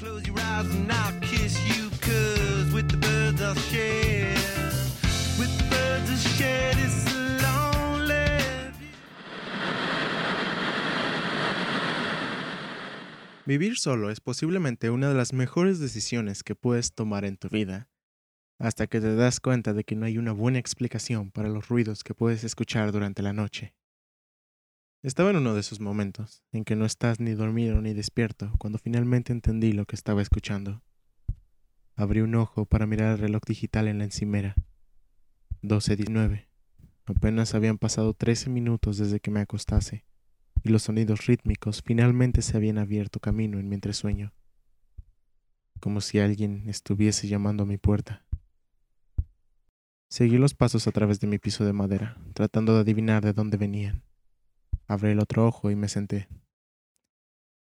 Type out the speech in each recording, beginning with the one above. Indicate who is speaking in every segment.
Speaker 1: Close your eyes and I'll kiss you, with the birds. With the birds share.
Speaker 2: Vivir solo es posiblemente una de las mejores decisiones que puedes tomar en tu vida, hasta que te das cuenta de que no hay una buena explicación para los ruidos que puedes escuchar durante la noche. Estaba en uno de esos momentos, en que no estás ni dormido ni despierto, cuando finalmente entendí lo que estaba escuchando. Abrí un ojo para mirar el reloj digital en la encimera. 12.19. Apenas habían pasado 13 minutos desde que me acostase, y los sonidos rítmicos finalmente se habían abierto camino en mi entresueño, como si alguien estuviese llamando a mi puerta. Seguí los pasos a través de mi piso de madera, tratando de adivinar de dónde venían. Abrí el otro ojo y me senté.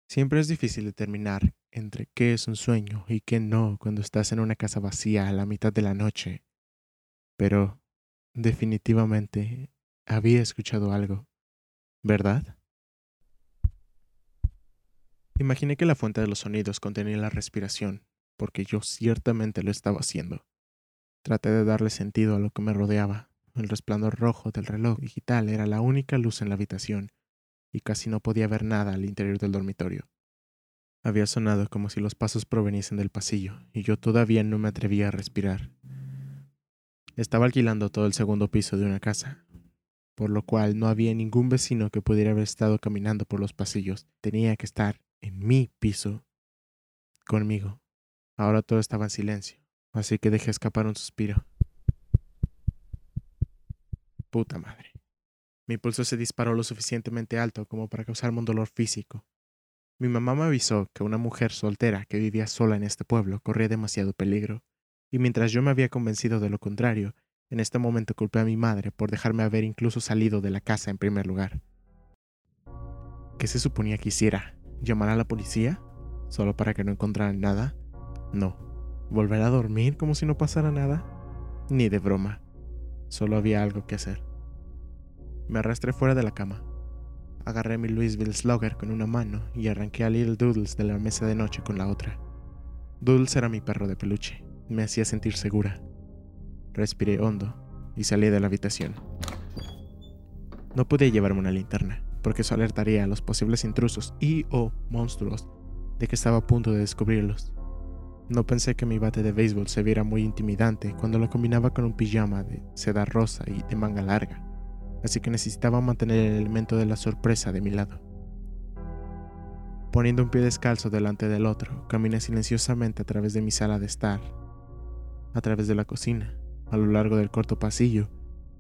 Speaker 2: Siempre es difícil determinar entre qué es un sueño y qué no cuando estás en una casa vacía a la mitad de la noche. Pero, definitivamente, había escuchado algo. ¿Verdad? Imaginé que la fuente de los sonidos contenía la respiración, porque yo ciertamente lo estaba haciendo. Traté de darle sentido a lo que me rodeaba. El resplandor rojo del reloj digital era la única luz en la habitación, y casi no podía ver nada al interior del dormitorio. Había sonado como si los pasos proveniesen del pasillo, y yo todavía no me atrevía a respirar. Estaba alquilando todo el segundo piso de una casa, por lo cual no había ningún vecino que pudiera haber estado caminando por los pasillos. Tenía que estar en mi piso, conmigo. Ahora todo estaba en silencio, así que dejé escapar un suspiro. Puta madre. Mi pulso se disparó lo suficientemente alto como para causarme un dolor físico. Mi mamá me avisó que una mujer soltera que vivía sola en este pueblo corría demasiado peligro, y mientras yo me había convencido de lo contrario, en este momento culpé a mi madre por dejarme haber incluso salido de la casa en primer lugar. ¿Qué se suponía que hiciera? ¿Llamar a la policía? ¿Solo para que no encontraran nada? No. ¿Volver a dormir como si no pasara nada? Ni de broma. Solo había algo que hacer. Me arrastré fuera de la cama. Agarré mi Louisville Slugger con una mano y arranqué a Little Doodles de la mesa de noche con la otra. Doodles era mi perro de peluche. Me hacía sentir segura. Respiré hondo y salí de la habitación. No podía llevarme una linterna, porque eso alertaría a los posibles intrusos y o monstruos de que estaba a punto de descubrirlos. No pensé que mi bate de béisbol se viera muy intimidante cuando lo combinaba con un pijama de seda rosa y de manga larga, así que necesitaba mantener el elemento de la sorpresa de mi lado. Poniendo un pie descalzo delante del otro, caminé silenciosamente a través de mi sala de estar, a través de la cocina, a lo largo del corto pasillo,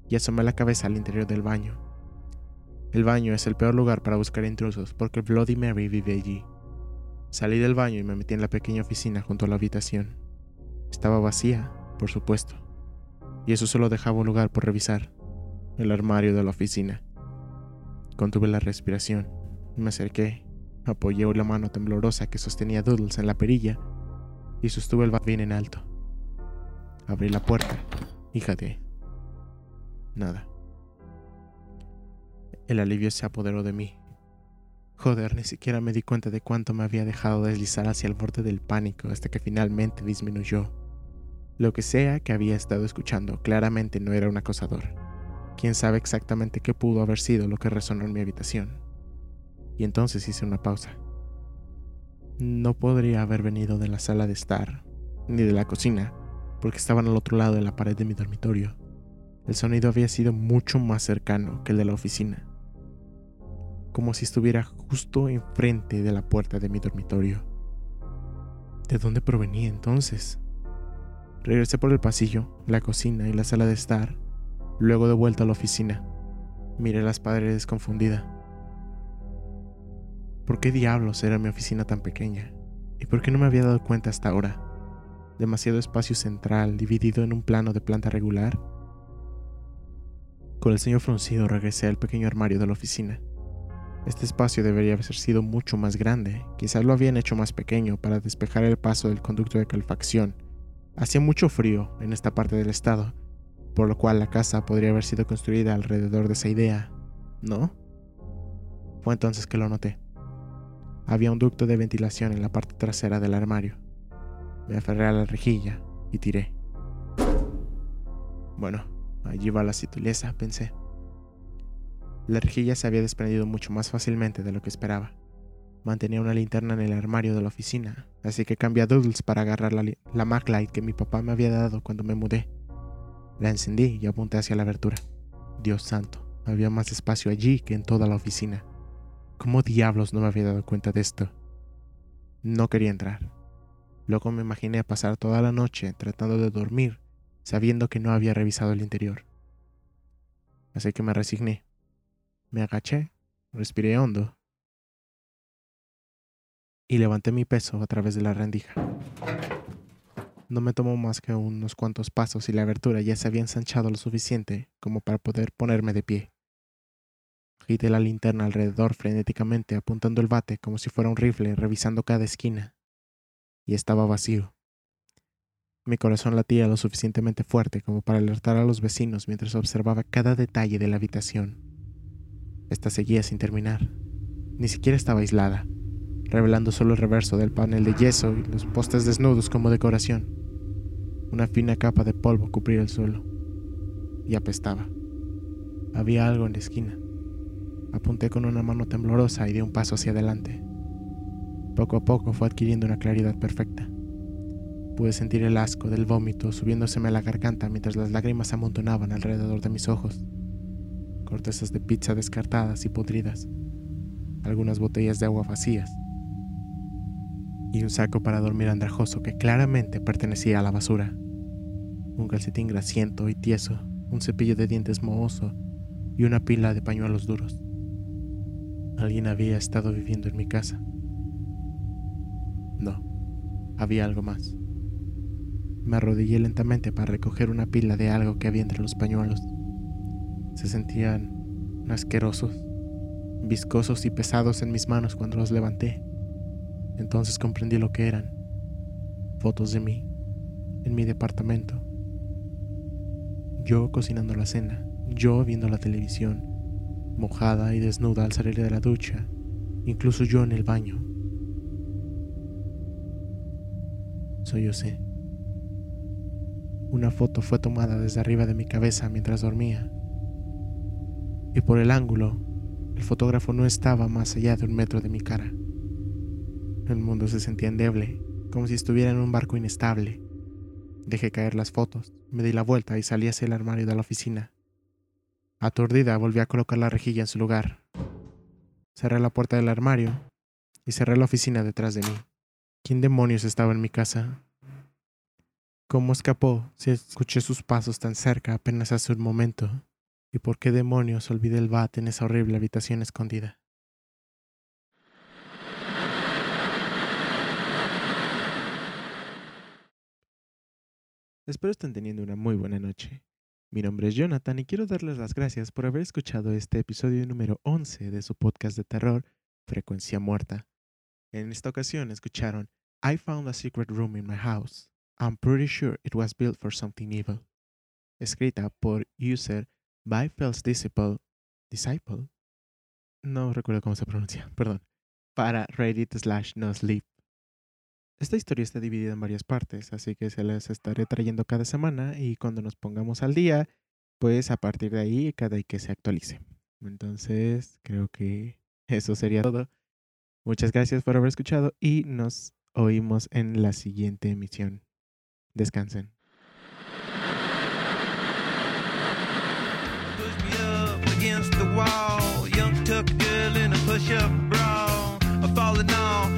Speaker 2: y asomé la cabeza al interior del baño. El baño es el peor lugar para buscar intrusos porque Bloody Mary vive allí. Salí del baño y me metí en la pequeña oficina junto a la habitación. Estaba vacía, por supuesto, y eso solo dejaba un lugar por revisar, el armario de la oficina. Contuve la respiración, me acerqué, apoyé la mano temblorosa que sostenía Doodles en la perilla y sostuve el babín en alto. Abrí la puerta y jadeé. Nada. El alivio se apoderó de mí. Joder, ni siquiera me di cuenta de cuánto me había dejado deslizar hacia el borde del pánico hasta que finalmente disminuyó. Lo que sea que había estado escuchando claramente no era un acosador. Quién sabe exactamente qué pudo haber sido lo que resonó en mi habitación. Y entonces hice una pausa. No podría haber venido de la sala de estar, ni de la cocina, porque estaban al otro lado de la pared de mi dormitorio. El sonido había sido mucho más cercano que el de la oficina, como si estuviera justo enfrente de la puerta de mi dormitorio. ¿De dónde provenía entonces? Regresé por el pasillo, la cocina y la sala de estar, luego de vuelta a la oficina. Miré las paredes confundida. ¿Por qué diablos era mi oficina tan pequeña? ¿Y por qué no me había dado cuenta hasta ahora? Demasiado espacio central dividido en un plano de planta regular. Con el ceño fruncido regresé al pequeño armario de la oficina. Este espacio debería haber sido mucho más grande, quizás lo habían hecho más pequeño para despejar el paso del conducto de calefacción. Hacía mucho frío en esta parte del estado, por lo cual la casa podría haber sido construida alrededor de esa idea, ¿no? Fue entonces que lo noté. Había un ducto de ventilación en la parte trasera del armario. Me aferré a la rejilla y tiré. Bueno, allí va la sutileza, pensé. La rejilla se había desprendido mucho más fácilmente de lo que esperaba. Mantenía una linterna en el armario de la oficina, así que cambié a Doodles para agarrar la, la que mi papá me había dado cuando me mudé. La encendí y apunté hacia la abertura. Dios santo, había más espacio allí que en toda la oficina. ¿Cómo diablos no me había dado cuenta de esto? No quería entrar. Luego me imaginé pasar toda la noche tratando de dormir, sabiendo que no había revisado el interior. Así que me resigné. Me agaché, respiré hondo y levanté mi peso a través de la rendija. No me tomó más que unos cuantos pasos y la abertura ya se había ensanchado lo suficiente como para poder ponerme de pie. Agité la linterna alrededor frenéticamente, apuntando el bate como si fuera un rifle, revisando cada esquina. Y estaba vacío. Mi corazón latía lo suficientemente fuerte como para alertar a los vecinos mientras observaba cada detalle de la habitación. Esta seguía sin terminar. Ni siquiera estaba aislada revelando solo el reverso del panel de yeso y los postes desnudos como decoración. Una fina capa de polvo cubría el suelo. Y apestaba. Había algo en la esquina. Apunté con una mano temblorosa y di un paso hacia adelante. Poco a poco fue adquiriendo una claridad perfecta. Pude sentir el asco del vómito subiéndoseme a la garganta mientras las lágrimas amontonaban alrededor de mis ojos. Cortezas de pizza descartadas y podridas. Algunas botellas de agua vacías y un saco para dormir andrajoso que claramente pertenecía a la basura. Un calcetín grasiento y tieso, un cepillo de dientes mohoso y una pila de pañuelos duros. Alguien había estado viviendo en mi casa. No, había algo más. Me arrodillé lentamente para recoger una pila de algo que había entre los pañuelos. Se sentían asquerosos, viscosos y pesados en mis manos cuando los levanté. Entonces comprendí lo que eran. Fotos de mí, en mi departamento. Yo cocinando la cena, yo viendo la televisión, mojada y desnuda al salir de la ducha, incluso yo en el baño. Soy yo sé. Una foto fue tomada desde arriba de mi cabeza mientras dormía. Y por el ángulo, el fotógrafo no estaba más allá de un metro de mi cara. El mundo se sentía endeble, como si estuviera en un barco inestable. Dejé caer las fotos, me di la vuelta y salí hacia el armario de la oficina. Aturdida volví a colocar la rejilla en su lugar. Cerré la puerta del armario y cerré la oficina detrás de mí. ¿Quién demonios estaba en mi casa? ¿Cómo escapó si escuché sus pasos tan cerca apenas hace un momento? ¿Y por qué demonios olvidé el bat en esa horrible habitación escondida? Espero estén teniendo una muy buena noche. Mi nombre es Jonathan y quiero darles las gracias por haber escuchado este episodio número 11 de su podcast de terror, Frecuencia Muerta. En esta ocasión escucharon I found a secret room in my house. I'm pretty sure it was built for something evil. Escrita por user by Disciple. Disciple? No recuerdo cómo se pronuncia, perdón. Para Reddit slash no sleep. Esta historia está dividida en varias partes, así que se las estaré trayendo cada semana y cuando nos pongamos al día, pues a partir de ahí cada que se actualice. Entonces, creo que eso sería todo. Muchas gracias por haber escuchado y nos oímos en la siguiente emisión. Descansen. wall. Young tuck girl in a push up bra. A falling off.